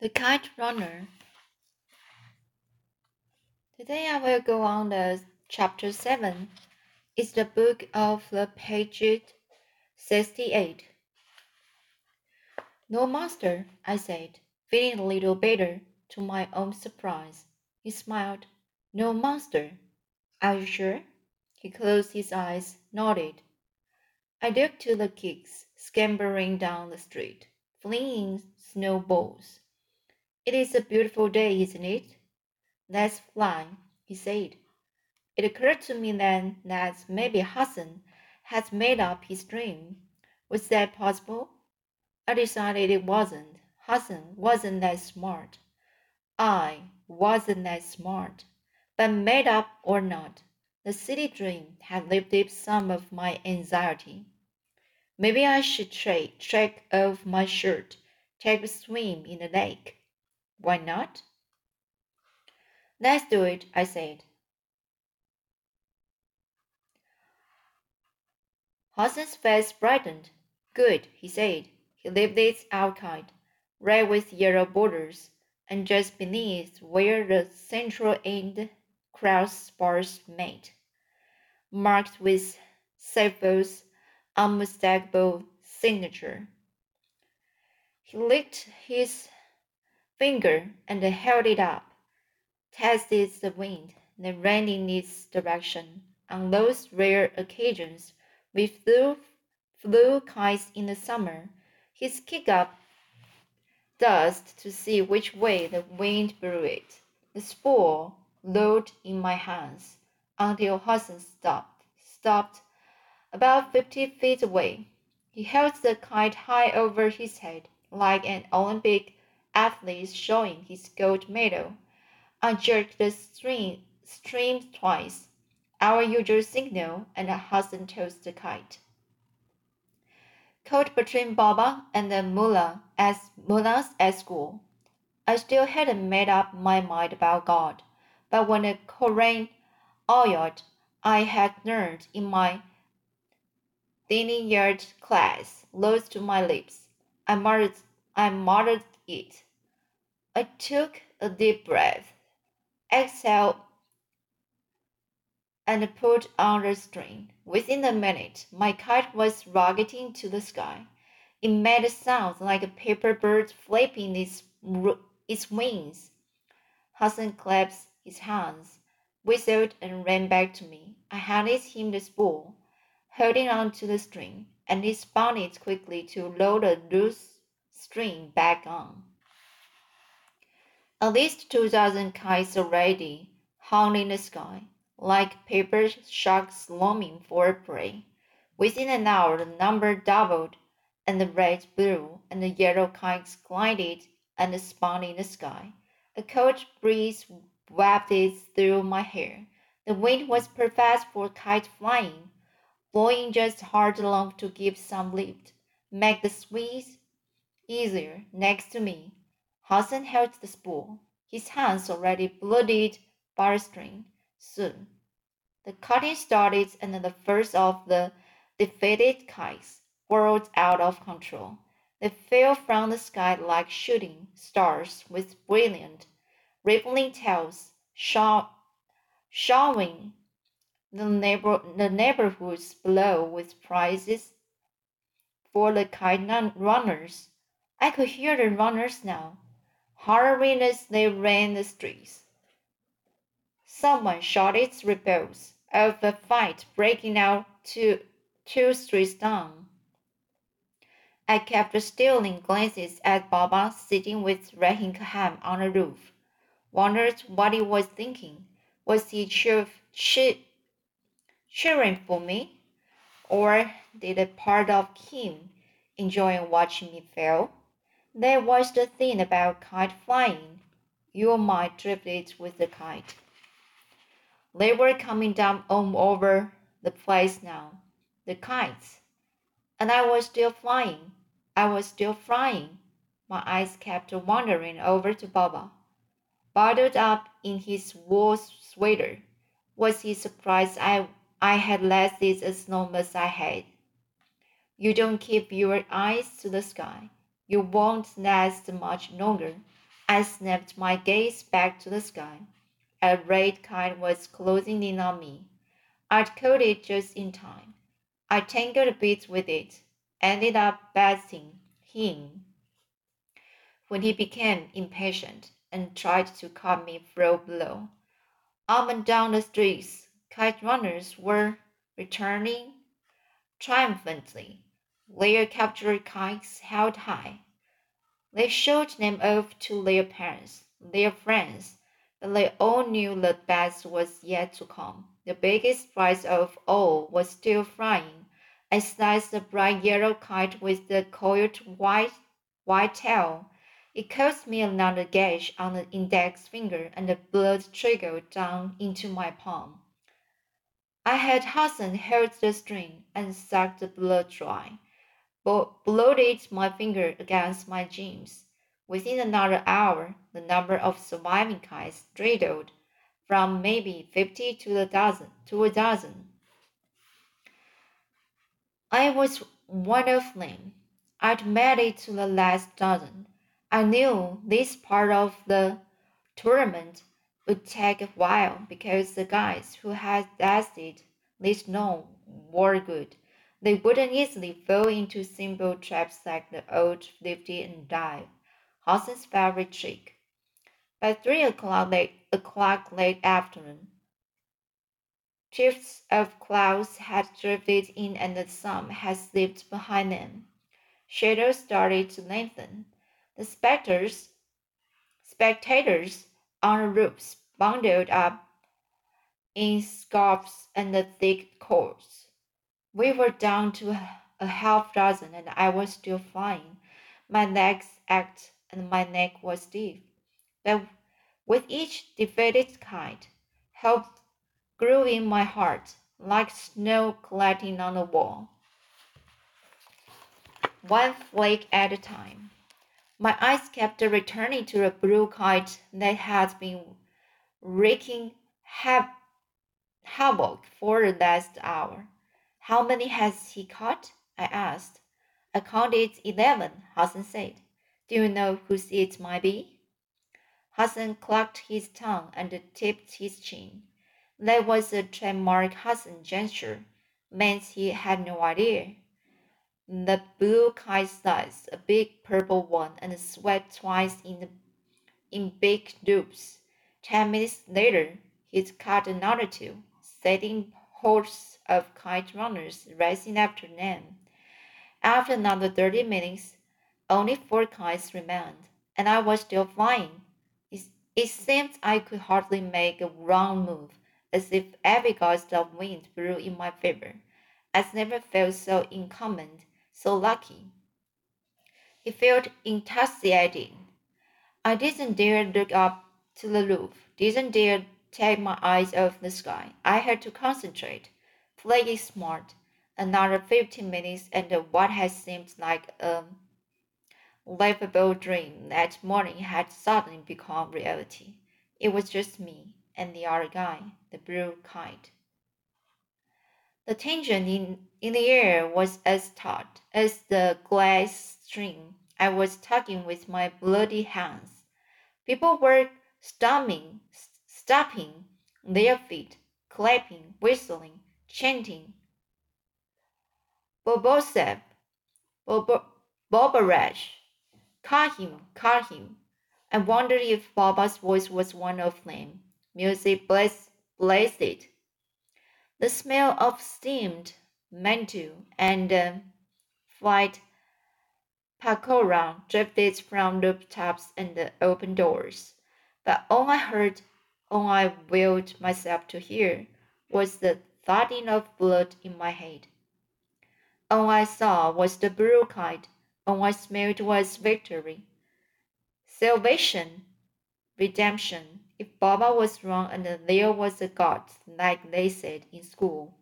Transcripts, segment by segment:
The Kite Runner. Today I will go on the chapter 7. It's the book of the page 68. No, master, I said, feeling a little better to my own surprise. He smiled. No, master. Are you sure? He closed his eyes, nodded. I took to the kicks, scampering down the street, flinging snowballs. It is a beautiful day, isn't it? Let's fly, he said. It occurred to me then that maybe Hassan had made up his dream. Was that possible? I decided it wasn't. Hassan wasn't that smart. I wasn't that smart. But made up or not, the city dream had lifted some of my anxiety. Maybe I should take, take off my shirt, take a swim in the lake. Why not? Let's do it, I said. Hassan's face brightened. Good, he said. He lifted outside, red with yellow borders, and just beneath where the central end crossbars met, marked with Saifo's unmistakable signature. He licked his finger and held it up, tested the wind, then ran in its direction. On those rare occasions we flew, flew kites in the summer, he'd kick up dust to see which way the wind blew it. The spool lolled in my hands until Hassan stopped, stopped about fifty feet away. He held the kite high over his head like an Olympic athlete showing his gold medal. I jerked the string, string twice, our usual signal, and Hassan tossed the kite. Caught between Baba and the mullah as mullahs at school. I still hadn't made up my mind about God, but when the Koran ayat I had learned in my yard class rose to my lips, I muttered, I muttered it. I took a deep breath, exhaled, and pulled on the string. Within a minute, my kite was rocketing to the sky. It made a sound like a paper bird flapping its, its wings. Hassan clapped his hands, whistled, and ran back to me. I handed him the spool, holding on to the string, and he spun it quickly to load the loose string back on. At least two dozen kites already hung in the sky, like paper sharks longing for prey. Within an hour, the number doubled, and the red, blue, and the yellow kites glided and spun in the sky. A cold breeze wafted through my hair. The wind was perfect for kite flying, blowing just hard enough to give some lift, make the squeeze easier next to me. Hassan held the spool, his hands already bloodied by string. Soon, the cutting started, and the first of the defeated kites whirled out of control. They fell from the sky like shooting stars with brilliant, rippling tails, showering the, neighbor, the neighborhoods below with prizes for the kite runners. I could hear the runners now hurrying as they ran the streets. Someone shouted reports of a fight breaking out two, two streets down. I kept stealing glances at Baba sitting with Rahim Khan on the roof. Wondered what he was thinking. Was he cheer, cheer, cheering for me? Or did a part of him enjoy watching me fail? That was the thing about kite flying. You might drift it with the kite. They were coming down all over the place now, the kites. And I was still flying. I was still flying. My eyes kept wandering over to Baba. Bundled up in his wool sweater. Was he surprised I, I had lasted as long as I had? You don't keep your eyes to the sky you won't last much longer. I snapped my gaze back to the sky. A red kite was closing in on me. I'd caught it just in time. I tangled a bit with it, ended up batting him when he became impatient and tried to cut me through below. Up and down the streets, kite runners were returning triumphantly, their captured kites held high. They showed them off to their parents, their friends, but they all knew the best was yet to come. The biggest prize of all was still flying. I sliced the bright yellow kite with the coiled white, white tail. It caused me another gash on the index finger, and the blood trickled down into my palm. I had Hassan hold the string and sucked the blood dry bloated my finger against my jeans. Within another hour, the number of surviving kites dwindled from maybe fifty to a dozen. To a dozen. I was one of them. I'd made it to the last dozen. I knew this part of the tournament would take a while because the guys who had lasted this long were good. They wouldn't easily fall into simple traps like the old lifty and dive, Hassan's favorite trick. By three o'clock late, o'clock late afternoon, shifts of clouds had drifted in and the sun had slipped behind them. Shadows started to lengthen. The spectators, spectators on the roofs bundled up in scarfs and thick coats. We were down to a half dozen, and I was still flying. My legs ached, and my neck was stiff. But with each defeated kite, hope grew in my heart, like snow collecting on a wall. One flake at a time. My eyes kept returning to the blue kite that had been wreaking havoc for the last hour. How many has he caught? I asked. I counted eleven, Hassan said. Do you know whose it might be? Hassan clucked his tongue and tipped his chin. That was a trademark Hassan gesture, meant he had no idea. The blue kite sliced a big purple one and swept twice in the in big loops. Ten minutes later, he'd caught another two, setting hordes of kite runners racing after them. After another thirty minutes, only four kites remained, and I was still flying. It, it seemed I could hardly make a wrong move, as if every gust of wind blew in my favor. I never felt so incumbent, so lucky. It felt intoxicating. I didn't dare look up to the roof, didn't dare take my eyes off the sky. I had to concentrate, play it smart. Another fifteen minutes, and what had seemed like a laughable dream that morning had suddenly become reality. It was just me and the other guy, the blue kite. The tension in, in the air was as taut as the glass string I was tugging with my bloody hands. People were storming, stomping their feet, clapping, whistling, chanting. Bobosev, Bobaraj, call him, call him. I wondered if Baba's voice was one of them. Music blazed, blazed. The smell of steamed mantu and uh, fried pakora drifted from rooftops and the open doors. But all I heard all I willed myself to hear was the thudding of blood in my head. All I saw was the blue kite. All I smelled was victory. Salvation, redemption. If Baba was wrong and there was a God, like they said in school,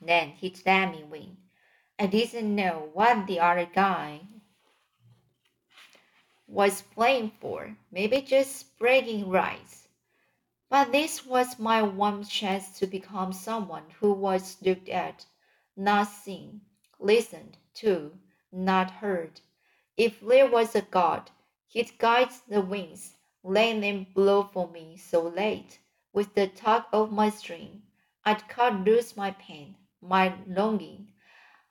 then he'd let me win. I didn't know what the other guy was playing for. Maybe just bragging rights. But this was my one chance to become someone who was looked at, not seen, listened to, not heard. If there was a God, He'd guide the winds, letting them blow for me so late. With the tug of my string, I'd cut loose my pain, my longing.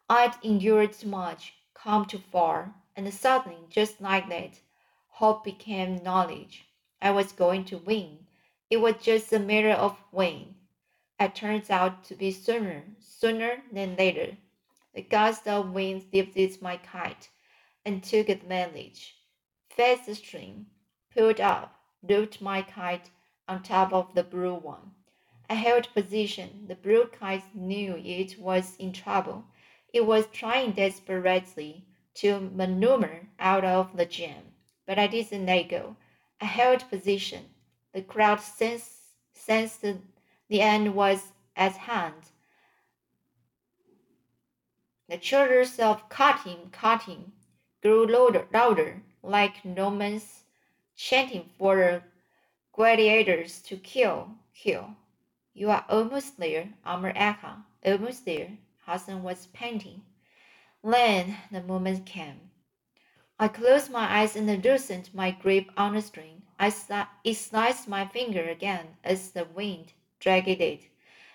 I'd endured too much, come too far, and suddenly, just like that, hope became knowledge. I was going to win. It was just a matter of when. It turns out to be sooner, sooner than later. The gust of wind lifted my kite and took advantage. Fed the string, pulled up, looped my kite on top of the blue one. I held position. The blue kite knew it was in trouble. It was trying desperately to maneuver out of the jam, but I didn't let go. I held position. The crowd sensed, sensed the end was at hand. The chorus of cutting, cutting grew louder, louder like Romans chanting for the gladiators to kill, kill. You are almost there, Amir agha, almost there. Hassan was panting. Then the moment came. I closed my eyes and loosened my grip on the string. I sli- it sliced my finger again as the wind dragged it.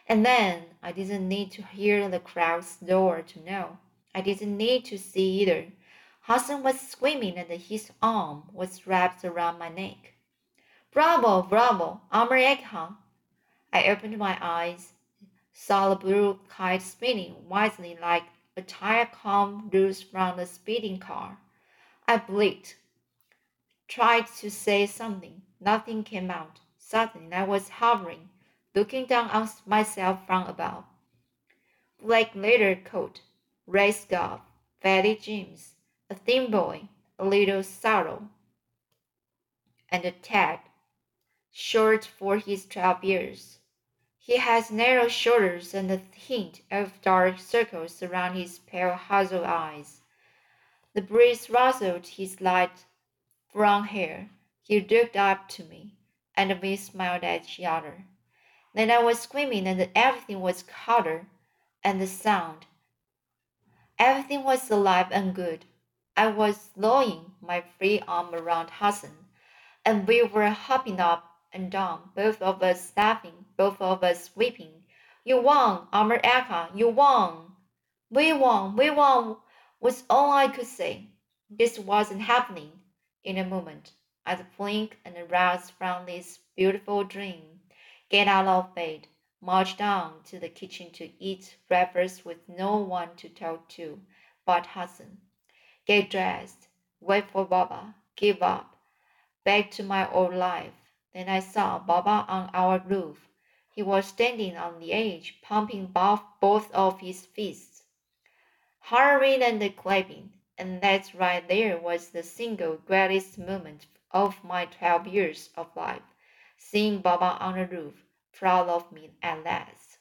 And then I didn't need to hear the crowd's roar to know. I didn't need to see either. Hassan was screaming and his arm was wrapped around my neck. Bravo, bravo, Amir agha, I opened my eyes, saw the blue kite spinning wildly like a tire come loose from the speeding car. I blinked, tried to say something. Nothing came out. Suddenly I was hovering, looking down on myself from above. Black leather coat, red scarf, fatty jeans, a thin boy, a little sorrow, and a tag, short for his twelve years. He has narrow shoulders and a hint of dark circles around his pale hazel eyes. The breeze rustled his light brown hair. He looked up to me, and we smiled at each other. Then I was screaming, and everything was color and the sound. Everything was alive and good. I was throwing my free arm around Hassan, and we were hopping up and down, both of us laughing, both of us weeping. You won, Amir agha, you won. We won, we won, was all I could say. This wasn't happening in a moment. I'd blink and rouse from this beautiful dream, get out of bed, march down to the kitchen to eat breakfast with no one to talk to but Hassan, get dressed, wait for Baba, give up, back to my old life. Then I saw Baba on our roof. He was standing on the edge, pumping both, both of his fists, hurrying and clapping. And that right there was the single greatest moment of my twelve years of life, seeing Baba on the roof, proud of me at last.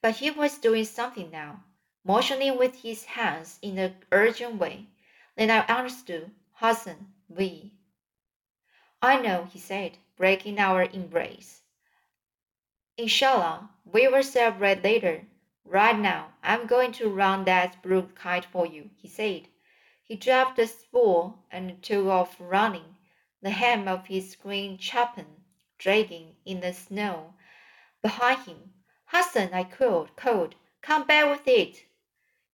But he was doing something now, motioning with his hands in an urgent way. Then I understood. Hassan, we, I know, he said, breaking our embrace. Inshallah, we will celebrate later. Right now, I'm going to run that blue kite for you, he said. He dropped the spool and took off running, the hem of his green chapan dragging in the snow behind him. Hassan, I called, called, come back with it.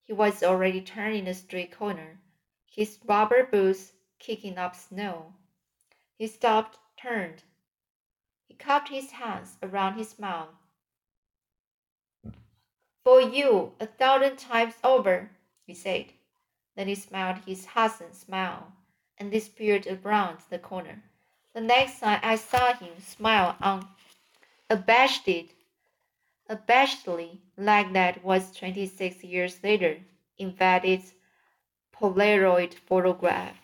He was already turning the street corner, his rubber boots kicking up snow. He stopped, turned. He cupped his hands around his mouth. For you, a thousand times over, he said. Then he smiled his Hassan smile and disappeared around the corner. The next time I saw him smile on abashed, abashedly like that was twenty six years later in Vadit's Polaroid photograph.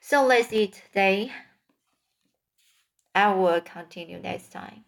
So let's see today. I will continue next time.